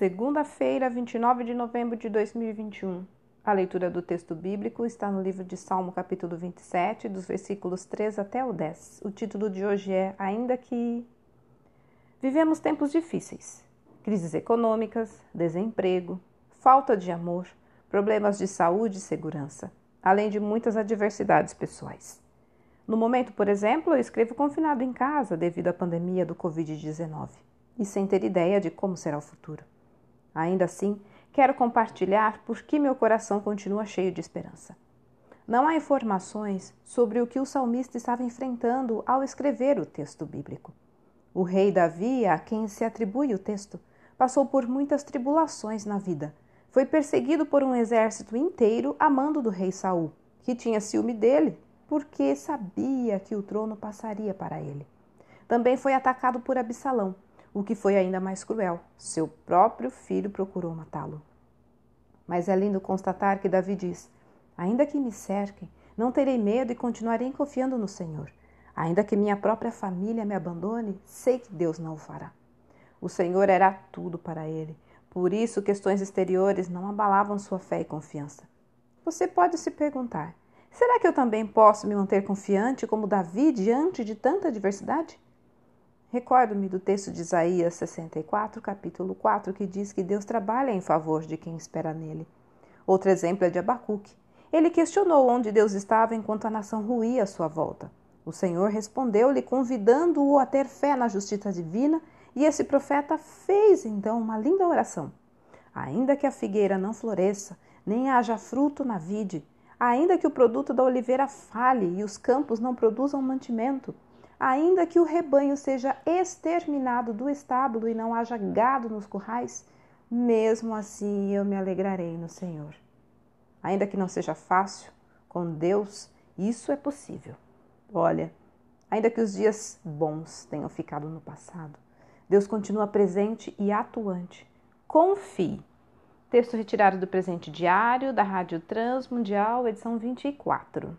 Segunda-feira, 29 de novembro de 2021. A leitura do texto bíblico está no livro de Salmo, capítulo 27, dos versículos 3 até o 10. O título de hoje é Ainda que. Vivemos tempos difíceis: crises econômicas, desemprego, falta de amor, problemas de saúde e segurança, além de muitas adversidades pessoais. No momento, por exemplo, eu escrevo confinado em casa devido à pandemia do Covid-19 e sem ter ideia de como será o futuro. Ainda assim, quero compartilhar por que meu coração continua cheio de esperança. Não há informações sobre o que o salmista estava enfrentando ao escrever o texto bíblico. O rei Davi, a quem se atribui o texto, passou por muitas tribulações na vida. Foi perseguido por um exército inteiro a mando do rei Saul, que tinha ciúme dele, porque sabia que o trono passaria para ele. Também foi atacado por Absalão, o que foi ainda mais cruel. Seu próprio filho procurou matá-lo. Mas é lindo constatar que Davi diz: Ainda que me cerquem, não terei medo e continuarei confiando no Senhor. Ainda que minha própria família me abandone, sei que Deus não o fará. O Senhor era tudo para ele. Por isso, questões exteriores não abalavam sua fé e confiança. Você pode se perguntar: será que eu também posso me manter confiante como Davi diante de tanta adversidade? Recordo-me do texto de Isaías 64, capítulo 4, que diz que Deus trabalha em favor de quem espera nele. Outro exemplo é de Abacuque. Ele questionou onde Deus estava enquanto a nação ruía à sua volta. O Senhor respondeu-lhe, convidando-o a ter fé na justiça divina, e esse profeta fez então uma linda oração. Ainda que a figueira não floresça, nem haja fruto na vide, ainda que o produto da oliveira fale e os campos não produzam mantimento, ainda que o rebanho seja exterminado do estábulo e não haja gado nos currais, mesmo assim eu me alegrarei no Senhor. Ainda que não seja fácil, com Deus isso é possível. Olha, ainda que os dias bons tenham ficado no passado, Deus continua presente e atuante. Confie. Texto retirado do presente diário da Rádio Transmundial, edição 24.